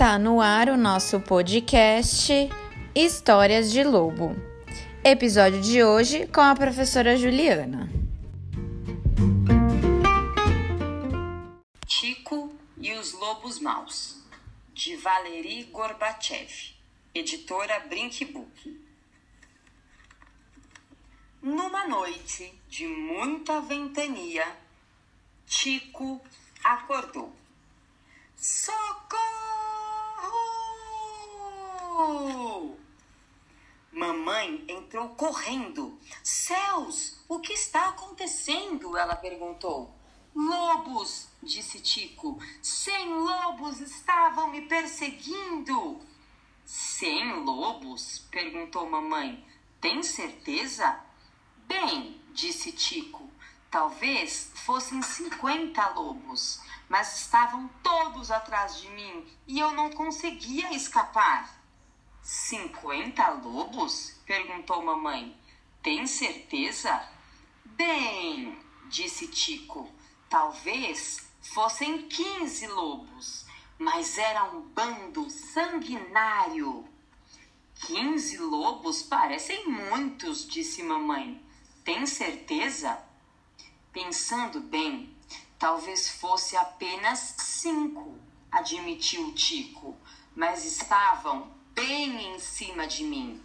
Está no ar o nosso podcast Histórias de Lobo. Episódio de hoje com a professora Juliana. Tico e os Lobos Maus, de Valery Gorbachev, editora Brinkbook. Numa noite de muita ventania, Tico acordou. Mamãe entrou correndo. Céus, o que está acontecendo? Ela perguntou. Lobos, disse Tico. Cem lobos estavam me perseguindo. Cem lobos? perguntou mamãe. Tem certeza? Bem, disse Tico, talvez fossem cinquenta lobos, mas estavam todos atrás de mim e eu não conseguia escapar. Cinquenta lobos? perguntou mamãe. Tem certeza? Bem, disse Tico, talvez fossem quinze lobos, mas era um bando sanguinário. Quinze lobos parecem muitos, disse mamãe. Tem certeza? Pensando bem, talvez fosse apenas cinco, admitiu Tico, mas estavam bem em cima de mim.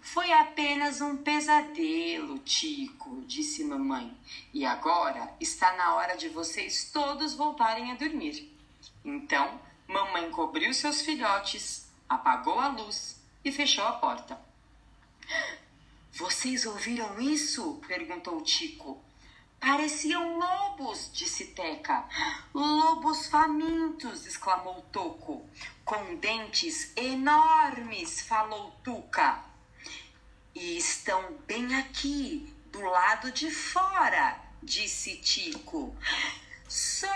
Foi apenas um pesadelo, Tico, disse mamãe. E agora está na hora de vocês todos voltarem a dormir. Então, mamãe cobriu seus filhotes, apagou a luz e fechou a porta. Vocês ouviram isso? perguntou Tico. Pareciam lobos, disse Teca. Lobos famintos, exclamou Toco. Com dentes enormes, falou Tuca. E estão bem aqui, do lado de fora, disse Tico. Socorro!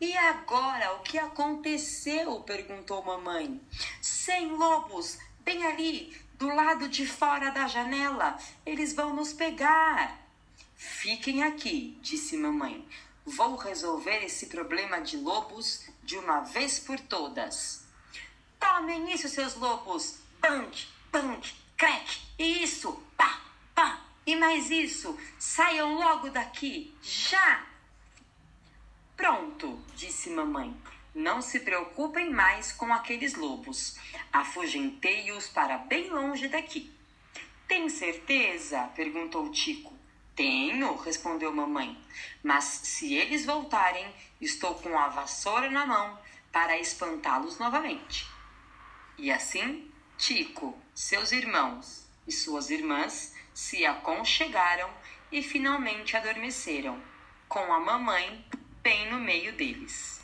E agora, o que aconteceu? perguntou mamãe. Cem lobos, bem ali, do lado de fora da janela. Eles vão nos pegar. Fiquem aqui, disse mamãe. Vou resolver esse problema de lobos de uma vez por todas. Tomem isso, seus lobos! Bang, bang, crack! Isso! Pá, pá! E mais isso! Saiam logo daqui! Já! Pronto, disse mamãe. Não se preocupem mais com aqueles lobos. Afugentei-os para bem longe daqui. Tem certeza? perguntou Tico. Tenho, respondeu mamãe. Mas se eles voltarem, estou com a vassoura na mão para espantá-los novamente. E assim, Tico, seus irmãos e suas irmãs se aconchegaram e finalmente adormeceram, com a mamãe bem no meio deles.